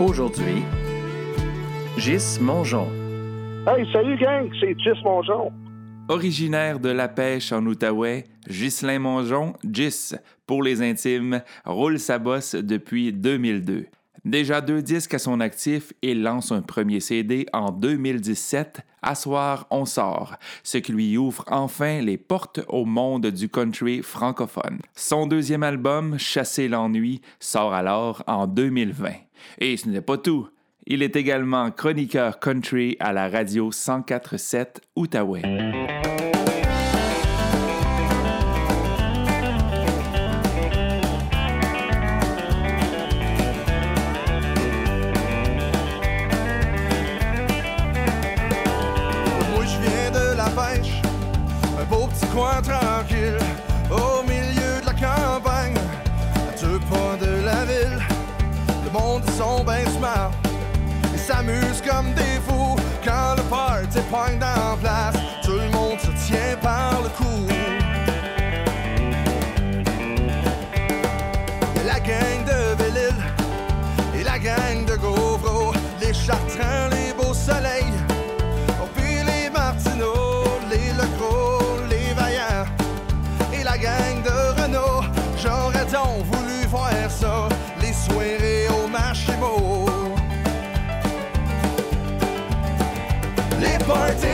Aujourd'hui, Gis Mongeon. Hey, salut gang, c'est Gis Mongeon. Originaire de la pêche en Outaouais, Ghislain Mongeon, Gis, pour les intimes, roule sa bosse depuis 2002. Déjà deux disques à son actif et lance un premier CD en 2017, Assoir on sort, ce qui lui ouvre enfin les portes au monde du country francophone. Son deuxième album, Chasser l'ennui, sort alors en 2020. Et ce n'est pas tout. Il est également chroniqueur country à la radio 1047 Outaouais. comme des fous quand le party pogne en place. party.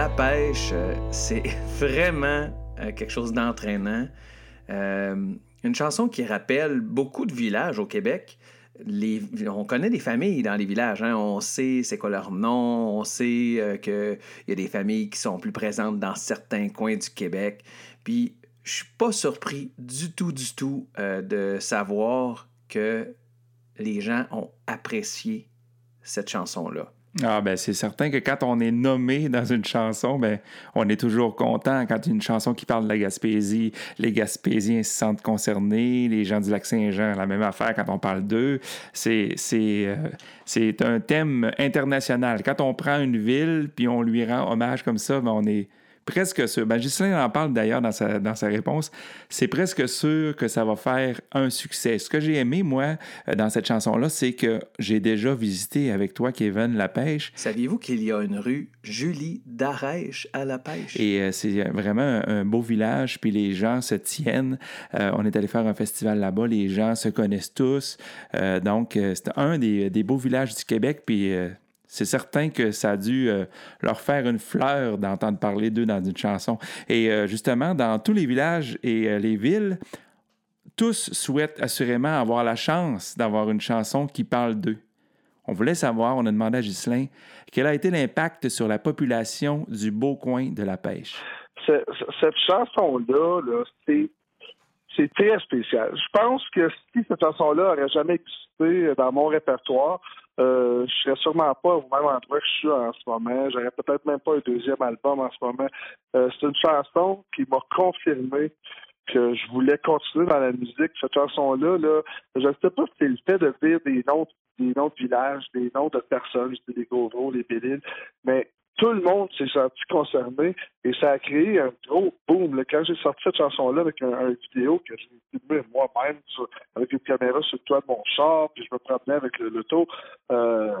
la pêche, euh, c'est vraiment euh, quelque chose d'entraînant. Euh, une chanson qui rappelle beaucoup de villages au Québec. On connaît des familles dans les villages, hein. on sait c'est quoi leur nom, on sait euh, qu'il y a des familles qui sont plus présentes dans certains coins du Québec. Puis je suis pas surpris du tout, du tout de savoir que les gens ont apprécié cette chanson-là. Ah ben c'est certain que quand on est nommé dans une chanson, ben on est toujours content quand une chanson qui parle de la Gaspésie, les Gaspésiens se sentent concernés, les gens du lac Saint-Jean, la même affaire quand on parle d'eux. C'est c'est euh, un thème international. Quand on prend une ville puis on lui rend hommage comme ça, ben on est presque sûr. Ben en parle d'ailleurs dans sa, dans sa réponse. C'est presque sûr que ça va faire un succès. Ce que j'ai aimé, moi, euh, dans cette chanson-là, c'est que j'ai déjà visité avec toi, Kevin, la pêche. Saviez-vous qu'il y a une rue Julie Darèche à la pêche? Et euh, c'est vraiment un, un beau village, puis les gens se tiennent. Euh, on est allé faire un festival là-bas, les gens se connaissent tous. Euh, donc, c'est un des, des beaux villages du Québec, puis c'est certain que ça a dû euh, leur faire une fleur d'entendre parler d'eux dans une chanson. Et euh, justement, dans tous les villages et euh, les villes, tous souhaitent assurément avoir la chance d'avoir une chanson qui parle d'eux. On voulait savoir, on a demandé à Ghislain, quel a été l'impact sur la population du beau coin de la pêche? Ce- ce- cette chanson-là, là, c'est très spécial. Je pense que si cette chanson-là aurait jamais existé dans mon répertoire, euh, je serais sûrement pas au même endroit que je suis en ce moment. J'aurais peut-être même pas un deuxième album en ce moment. Euh, c'est une chanson qui m'a confirmé que je voulais continuer dans la musique. Cette chanson-là, là, je ne sais pas si c'est le fait de dire des noms, des noms de villages, des noms de personnes, je dis les Gauvreaux, les Bélides, mais tout le monde s'est senti concerné et ça a créé un gros boom. Quand j'ai sorti cette chanson-là avec un, un vidéo que j'ai filmé moi-même avec une caméra sur le toit de mon char, puis je me promenais avec le l'auto, euh,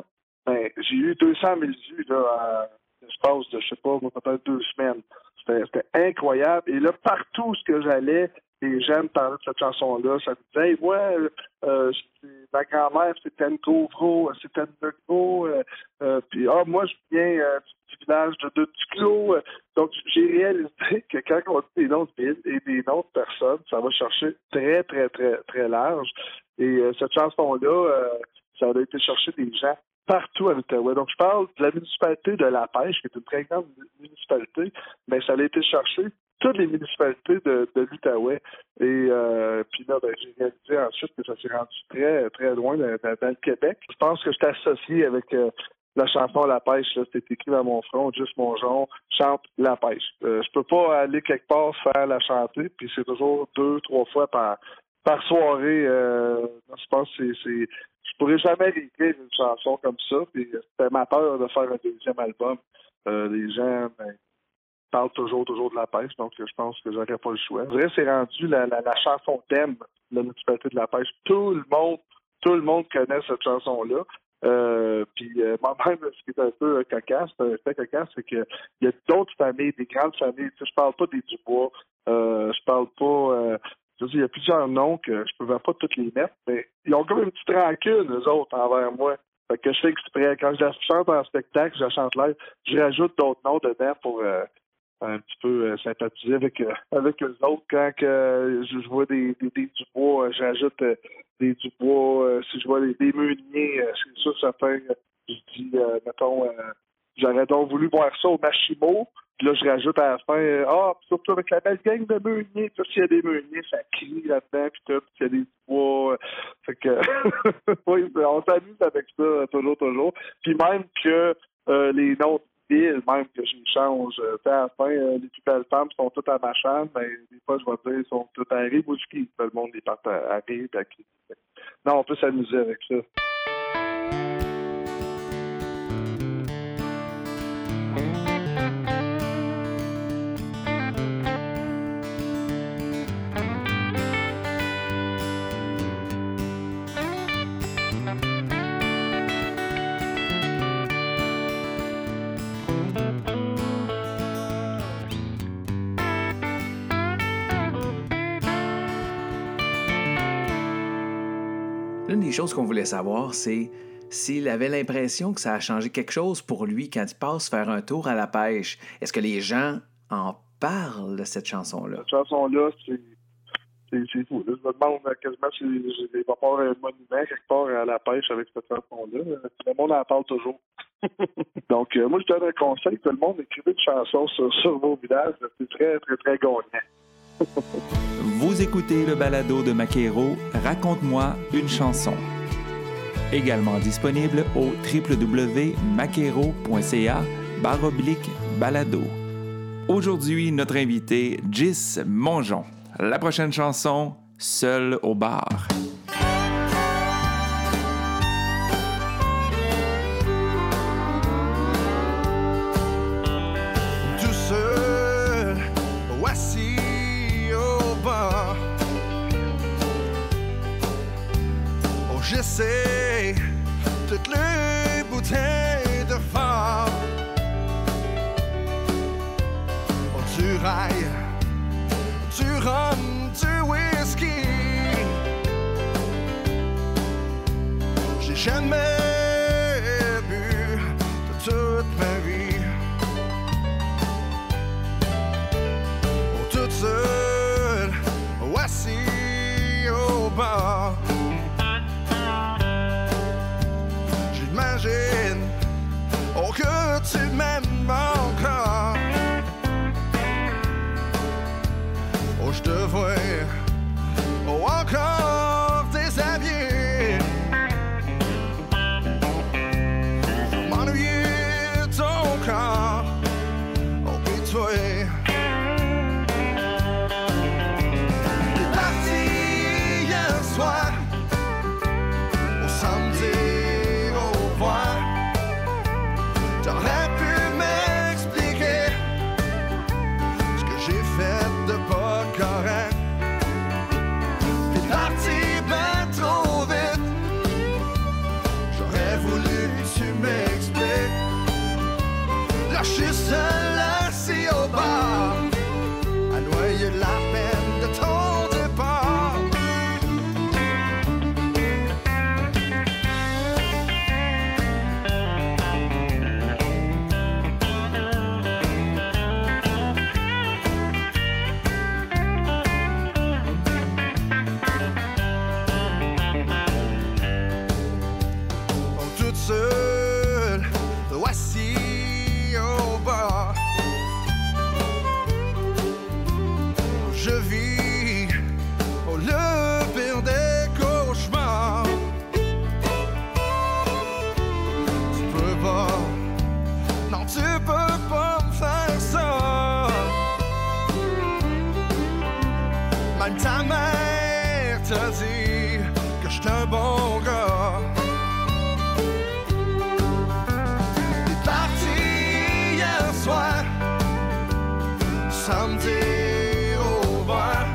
ben, j'ai eu 200 000 vues là, en l'espace de, je sais pas, peut-être deux semaines. C'était incroyable. Et là, partout où j'allais, les gens me parlaient de cette chanson-là. Ça me disait, ouais, euh, c'est- ma grand-mère, c'était une Gauvreau, c'était une Legro. Euh, euh, puis, ah, moi, je viens euh, du village de, Duclos. Donc, j'ai réalisé que quand on dit des noms de villes et des noms de personnes, ça va chercher très, très, très, très large. Et cette chanson-là, ça a été chercher des gens partout à l'Outaouais. Donc, je parle de la municipalité de La Pêche, qui est une très grande municipalité, mais ça a été chercher toutes les municipalités de, de l'Outaouais. Et euh, puis là, ben, j'ai réalisé ensuite que ça s'est rendu très, très loin dans, le Québec. Je pense que je associé avec euh, la chanson La Pêche. C'était écrit dans mon front, juste mon genre, chante La Pêche. Euh, je peux pas aller quelque part faire la chanter, puis c'est toujours deux, trois fois par par soirée. Euh, je pense que c'est, je pourrais jamais réécrire une chanson comme ça. Puis c'était ma peur de faire un deuxième album. Euh, les gens ben, parlent toujours, toujours de la pêche, donc je pense que j'aurais pas le choix. Je dirais c'est rendu la, chanson thème de la municipalité de la pêche. Tout le monde, tout le monde connaît cette chanson-là. Euh, puis euh, moi-même, ce qui est un peu euh, cocasse, un fait cocasse, c'est que il y a d'autres familles, des grandes familles. Tu sais, je parle pas des Dubois, euh, je parle pas. Euh, je veux dire, il y a plusieurs noms que je pouvais pas toutes les mettre, mais ils ont comme une petite rancune, eux autres, envers moi. Fait que je fais exprès. Quand je la chante en spectacle, je la chante live, je rajoute d'autres noms dedans pour euh, un petit peu euh, sympathiser avec euh, avec eux autres. Quand que, euh, je, vois des, des, des Dubois, j'ajoute des Dubois. si je vois des, des meuniers, euh, c'est sûr certain. euh, je dis, mettons, j'aurais donc voulu voir ça au Machimo. Puis là, je rajoute à la fin, ah, puis surtout avec la belle gang de meuniers. Puis s'il y a des meuniers, ça crie là-dedans, puis tout. Puis s'il y a des Dubois. euh, fait que, oui, on s'amuse avec ça, toujours, toujours. Puis même que euh, les noms même que je change, euh, tu sais, à la fin, euh, les plus belles femmes sont toutes à Machan, mais des fois, je vais dire, ils sont toutes à Rimouski. Tout le monde les part à, à. Non, on peut s'amuser avec ça. L'une des choses qu'on voulait savoir, c'est s'il avait l'impression que ça a changé quelque chose pour lui quand il passe faire un tour à la pêche. Est-ce que les gens en parlent de cette chanson-là? Cette chanson-là, c'est c'est fou. Là, je me demande euh, quasiment si il va pas avoir un monument quelque part à la pêche avec cette chanson-là. Euh, Le monde en parle toujours. Donc, euh, moi, je donne un conseil. Tout le monde écrivez une chanson sur, sur vos villages. C'est très, très, très gagnant. Vous écoutez le balado de Maquero, Raconte-moi une chanson. Également disponible au www.maquero.ca baroblique balado. Aujourd'hui, notre invité, Gis Mongeon. La prochaine chanson, Seul au bar. Oh, je te vois bar.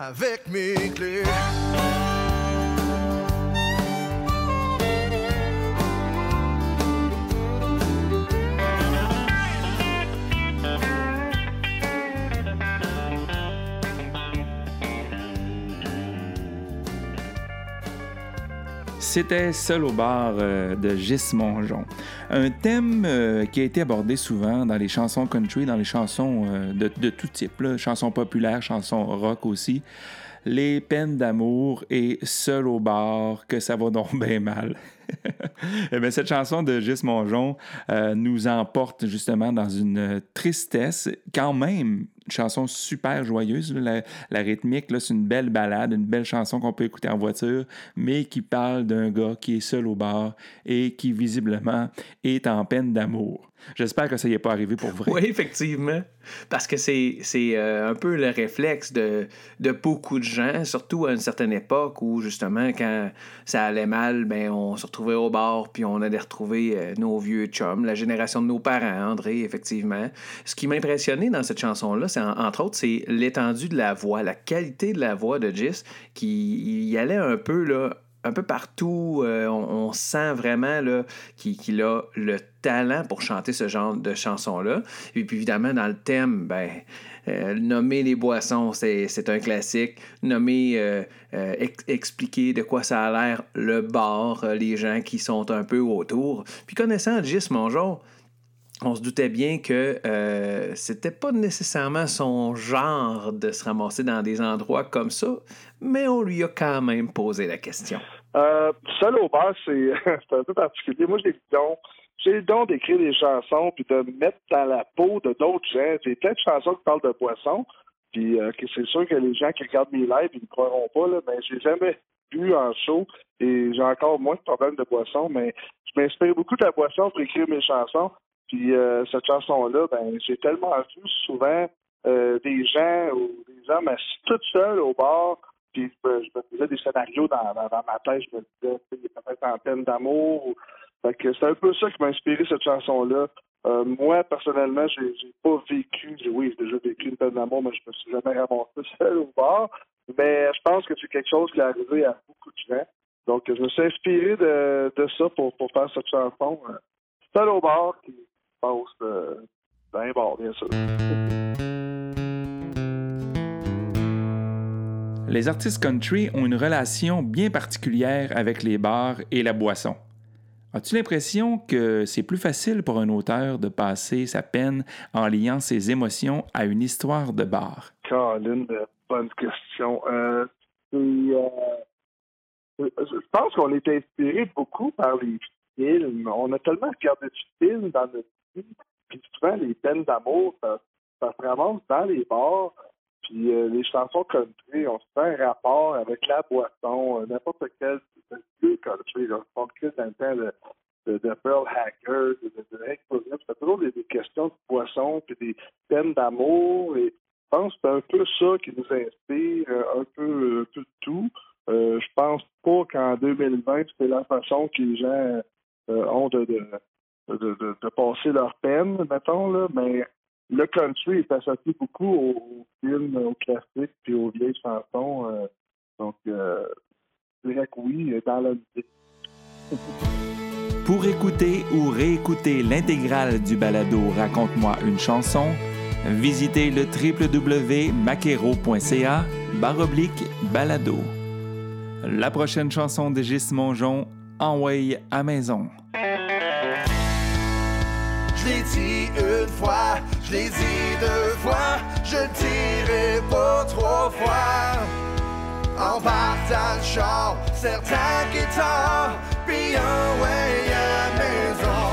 Avec mes clés. C'était Seul au bar euh, de Gis Mongeon. Un thème euh, qui a été abordé souvent dans les chansons country, dans les chansons euh, de, tout type, chansons populaires, chansons rock aussi. les peines d'amour et seul au bar, que ça va donc bien mal. Eh bien, cette chanson de Gis Mongeon euh, nous emporte justement dans une tristesse, quand même, chanson super joyeuse. La, la rythmique, c'est une belle balade, une belle chanson qu'on peut écouter en voiture, mais qui parle d'un gars qui est seul au bar et qui visiblement est en peine d'amour. J'espère que ça y est pas arrivé pour vrai. Oui, effectivement. Parce que c'est c'est, euh, un peu le réflexe de, de beaucoup de gens, surtout à une certaine époque où, justement, quand ça allait mal, ben, on se retrouvait au bar puis on allait retrouver euh, nos vieux chums, la génération de nos parents, André, effectivement. Ce qui m'impressionnait dans cette chanson-là, c'est en- entre autres, c'est l'étendue de la voix, la qualité de la voix de Gis, qui y allait un peu, là, un peu partout. euh, on, sent vraiment qu'il a le talent pour chanter ce genre de chanson-là. Et puis évidemment, dans le thème, ben, euh, nommer les boissons, c'est un classique. Nommer, euh, ex- expliquer de quoi ça a l'air le bar, les gens qui sont un peu autour. Puis connaissant Gis Mongeon, on se doutait bien que euh, c'était pas nécessairement son genre de se ramasser dans des endroits comme ça, mais on lui a quand même posé la question. Euh, seul au bar, c'est un peu particulier. Moi, j'ai le don. J'ai le don d'écrire des chansons puis de me mettre dans la peau de d'autres gens. J'ai plein de chansons qui parlent de poissons. Puis euh, c'est sûr que les gens qui regardent mes lives, ils ne croiront pas, là, mais j'ai jamais bu en show et j'ai encore moins de problèmes de boisson, mais je m'inspire beaucoup de la boisson pour écrire mes chansons. Puis euh, cette chanson-là, ben j'ai tellement vu souvent euh, des gens ou des hommes assis tout seuls au bar, puis je me, faisais des scénarios dans, ma tête, je me disais, il est peut-être en peine d'amour. ou- Fait que c'est un peu ça qui m'a inspiré cette chanson-là. Euh, moi, personnellement, j'ai j'ai pas vécu, oui, j'ai déjà vécu une peine d'amour, mais je me suis jamais ramassé seul au bar. Mais je pense que c'est quelque chose qui est arrivé à beaucoup de gens. Donc, je me suis inspiré de, ça pour, faire cette chanson. Seul au qui passe euh, dans un bar, bien sûr. Les artistes country ont une relation bien particulière avec les bars et la boisson. As-tu l'impression que c'est plus facile pour un auteur de passer sa peine en liant ses émotions à une histoire de bar? Caroline, bonne question. Euh, euh, je pense qu'on est inspiré beaucoup par les On a tellement regardé de films dans notre vie, puis souvent les peines d'amour, ça, ça se ramasse dans les bars. Puis euh, les chansons country, on se fait un rapport avec la boisson, euh, n'importe quel vieux country. Là, on dans le temps de, de, de Pearl Hacker, de, de, de. C'est toujours des, questions de boisson, puis des peines d'amour. Et je pense que c'est un peu ça qui nous inspire, euh, un peu, un de tout. Euh, je pense pas qu'en 2020, c'est la façon que les gens ont de, de, de, de, de passer leur peine, mettons, là, mais le country est associé beaucoup aux films, aux classiques, puis aux vieilles chansons. euh, donc, euh, je dirais que oui, dans la musique. Pour écouter ou réécouter l'intégrale du balado Raconte-moi une chanson, visitez le www.maquero.ca baroblique balado. La prochaine chanson de Gis Mongeon, Envoyé à maison. Je l'ai dit une fois, je l'ai dit deux fois, je le dirai pas trois fois. En partant le char, certains guitares, puis un way à maison.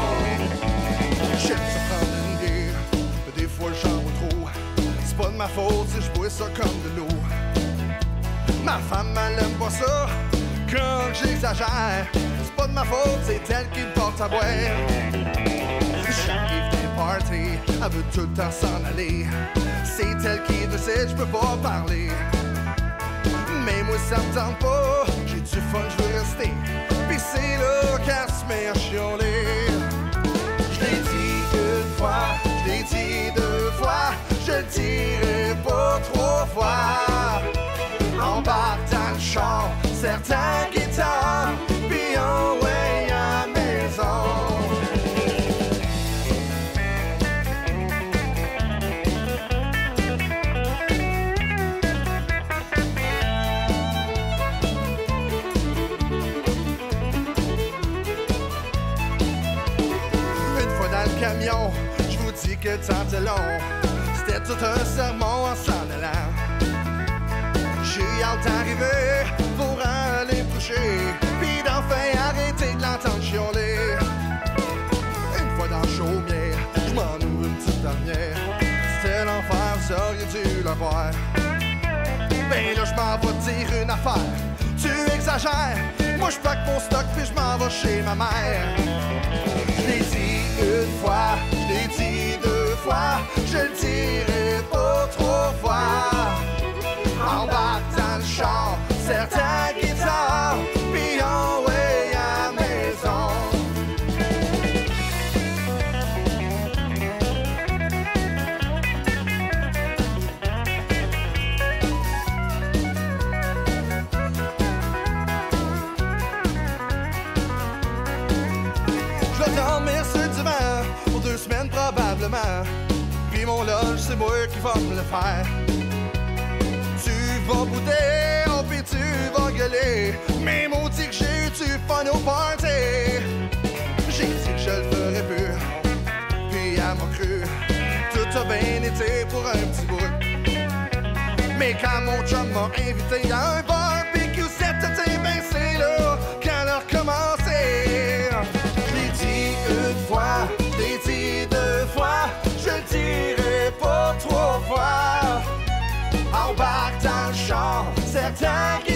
J'aime ça prendre une mais des fois j'en trop. C'est pas de ma faute si je bois ça comme de l'eau. Ma femme, elle aime pas ça quand j'exagère. C'est pas de ma faute, c'est elle qui me porte à boire. Parties, elle veut tout le temps s'en aller. C'est elle qui décide, je peux pas parler. Mais moi ça me tente pas, j'ai du fun, je veux rester. Pis c'est là qu'elle se met à chialer. Je l'ai dit une fois, je l'ai dit deux fois, je le dirai pas trois fois. En partant le char, certains temps long. C'était tout un sermon en s'en allant. J'ai hâte d'arriver pour aller coucher. Puis d'enfin arrêter de l'entendre chialer. Une fois dans le chaumier, je m'en ouvre une petite dernière. C'était l'enfer, vous auriez dû le voir. Ben là, je m'en vais dire une affaire. Tu exagères, moi je pack mon stock puis je m'en vais chez ma mère. Je l'ai dit une fois, je l'ai dit deux je le dirai pas trois fois. Embarque dans le char, certains qui va me le faire. Tu vas bouder, oh puis tu vas gueuler. Mais maudit que j'ai eu du fun au party? J'ai dit que je le ferais plus. Puis elle m'a cru. Tout a bien été pour un petit bout. Mais quand mon chum m'a invité à un certains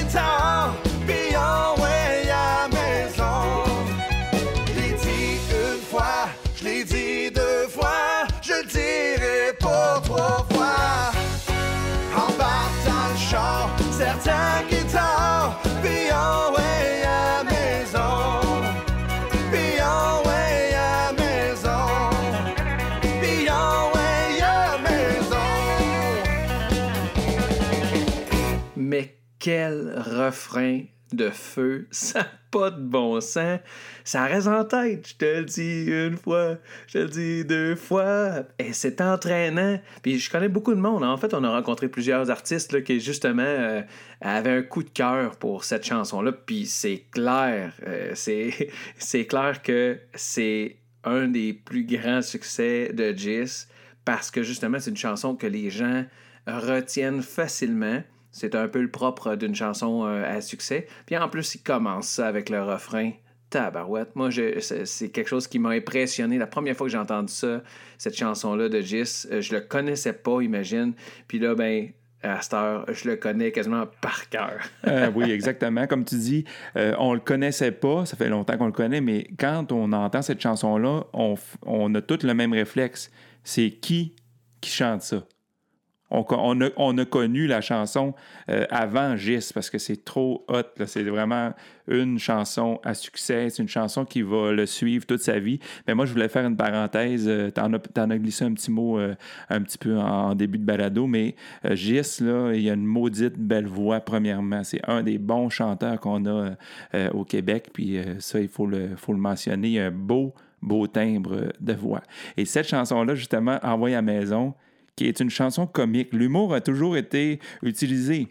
quel refrain de feu, ça n'a pas de bon sens. Ça reste en tête, je te le dis une fois, je te le dis deux fois. Et c'est entraînant. Puis je connais beaucoup de monde. En fait, on a rencontré plusieurs artistes là, qui justement euh, avaient un coup de cœur pour cette chanson-là. Puis c'est clair, euh, c'est, clair que c'est un des plus grands succès de Jis parce que justement, c'est une chanson que les gens retiennent facilement. C'est un peu le propre d'une chanson euh, à succès. Puis en plus, il commence ça avec le refrain. Tabarouette. Moi, c'est quelque chose qui m'a impressionné. La première fois que j'ai entendu ça, cette chanson-là de Gis, euh, je le connaissais pas, imagine. Puis là, ben, à cette heure, je le connais quasiment par cœur. Euh, oui, exactement. Comme tu dis, euh, on le connaissait pas, ça fait longtemps qu'on le connaît, mais quand on entend cette chanson-là, on, on a tous le même réflexe. C'est qui qui chante ça? On, a, on a connu la chanson euh, avant Gis parce que c'est trop hot. C'est vraiment une chanson à succès. C'est une chanson qui va le suivre toute sa vie. Mais moi, je voulais faire une parenthèse. Euh, T'en as, glissé un petit mot euh, un petit peu en, début de balado, mais Gis, là, il a une maudite belle voix, premièrement. C'est un des bons chanteurs qu'on a au Québec. Puis ça, il faut le, mentionner. Il a un beau, beau timbre de voix. Et cette chanson-là, justement, Envoie à la maison, qui est une chanson comique. L'humour a toujours été utilisé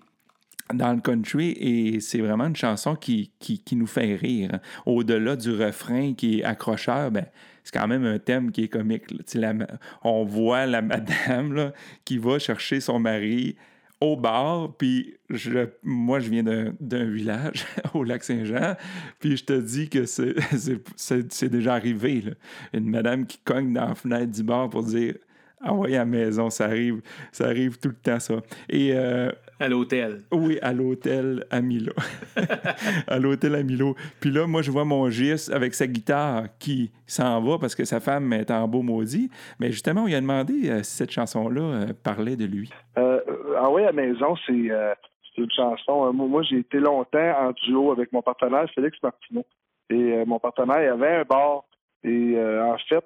dans le country et c'est vraiment une chanson qui, qui, nous fait rire. Au-delà du refrain qui est accrocheur, ben, c'est quand même un thème qui est comique. on voit la madame là, qui va chercher son mari au bar, puis je, moi, je viens d'un village au lac Saint-Jean, puis je te dis que c'est- déjà arrivé. Une madame qui cogne dans la fenêtre du bar pour dire Ah ouais, à la maison, ça arrive, ça arrive tout le temps, ça. Et euh, À l'hôtel. oui, à l'hôtel à Milo. à l'hôtel à Milo. Puis là, moi, je vois mon Gis avec sa guitare qui s'en va parce que sa femme est en beau maudit. Mais justement, on lui a demandé euh, si cette chanson-là euh, parlait de lui. Euh, ah oui, à la maison, c'est euh, une chanson. Moi, j'ai été longtemps en duo avec mon partenaire Félix Martineau. Et euh, mon partenaire, il avait un bar. Et euh, en fait,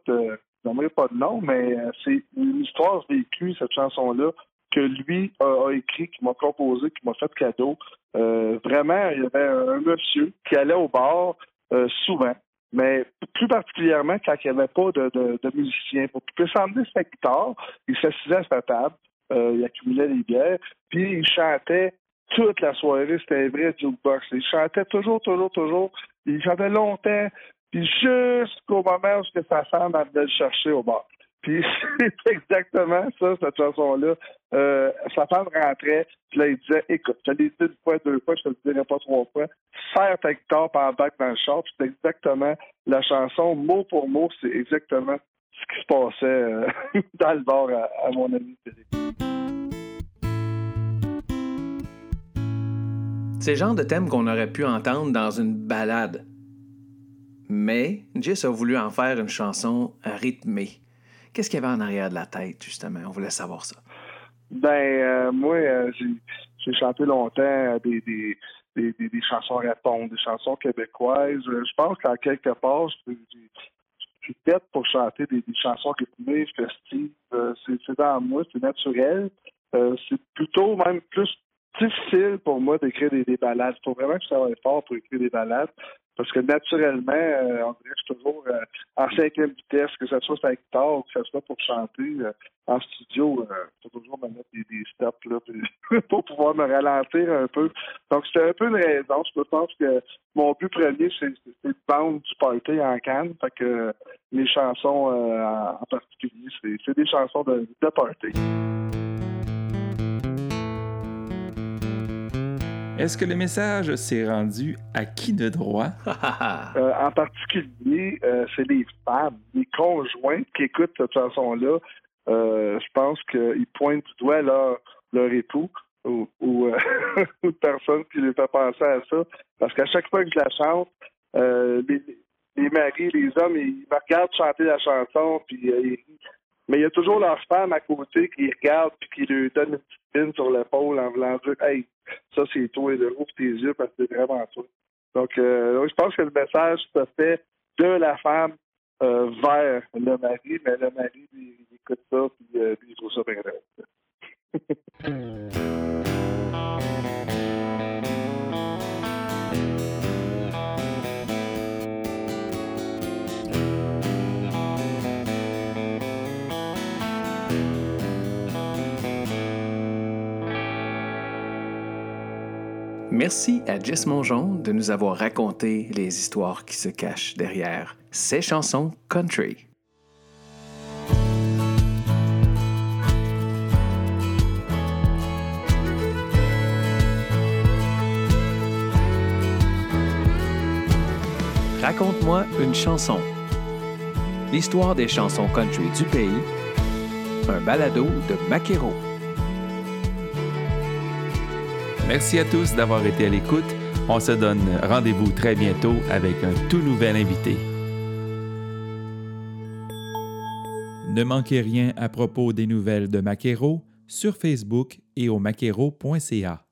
n'aimerais pas de nom, mais euh, c'est une histoire vécue, cette chanson-là, que lui a, a écrit, qui m'a composé, qui m'a fait cadeau. Euh, vraiment, il y avait un, monsieur qui allait au bar euh, souvent, mais plus particulièrement quand il n'y avait pas de, musicien. Pour qu'il puisse emmener sa guitare, il s'assisait à sa table, il accumulait les bières, puis il chantait toute la soirée, c'était vrai jukebox. Il chantait toujours, toujours, toujours. Il chantait longtemps, puis jusqu'au moment où sa femme venait le chercher au bar. Puis c'est exactement ça, cette chanson-là. Euh, sa femme rentrait, puis là, il disait Écoute, je te l'ai dit une fois, deux fois, je te le dirai pas trois fois. Serre ta guitare par bac dans le char, c'est exactement la chanson, mot pour mot, c'est exactement ce qui se passait euh, dans le bar à, à mon ami Philippe. C'est le genre de thème qu'on aurait pu entendre dans une balade. Mais Jess a voulu en faire une chanson rythmée. Qu'est-ce qu'il y avait en arrière de la tête, justement? On voulait savoir ça. Ben, euh, moi, euh, j'ai, chanté longtemps euh, des, des, des, des, des chansons réponses, des chansons québécoises. Euh, Je pense qu'en quelque part, je suis- tête pour chanter des, chansons rythmées, festives. Euh, c'est, dans moi, c'est naturel. Euh, c'est plutôt même plus difficile pour moi d'écrire des, des ballades. Il faut vraiment que je travaille fort pour écrire des ballades. Parce que naturellement, euh, on dirait que je suis toujours euh, en cinquième vitesse, que ce soit sur la guitare ou que ce soit pour chanter. euh, en studio, euh, faut toujours me mettre des, stops là, pour pouvoir me ralentir un peu. Donc, c'était un peu une raison. Je pense que mon but premier, c'est de vendre du party en canne. Fait que mes chansons en particulier, c'est des chansons de party. Est-ce que le message s'est rendu à qui de droit? Euh, en particulier, euh, c'est les femmes, les conjoints qui écoutent cette chanson-là. Euh, je pense qu'ils pointent du doigt leur, leur époux ou, ou, euh, personne qui les fait penser à ça. Parce qu'à chaque fois que je la chante, euh, les, les maris, les hommes, ils me regardent chanter la chanson, puis euh, ils rient. Mais il y a toujours leur femme à côté qui les regarde puis qui lui donne une petite pine sur l'épaule en voulant dire Hey, ça c'est toi, de ouvre tes yeux parce que c'est vraiment toi. Donc, euh, je pense que le message se fait de la femme euh, vers le mari, mais le mari, il, écoute ça, puis euh, lui, il trouve ça bien Merci à Jess Mongeon de nous avoir raconté les histoires qui se cachent derrière ces chansons country. Raconte-moi une chanson. L'histoire des chansons country du pays. Un balado de Maquero. Merci à tous d'avoir été à l'écoute. On se donne rendez-vous très bientôt avec un tout nouvel invité. Ne manquez rien à propos des nouvelles de Maquero sur Facebook et au maquero.ca.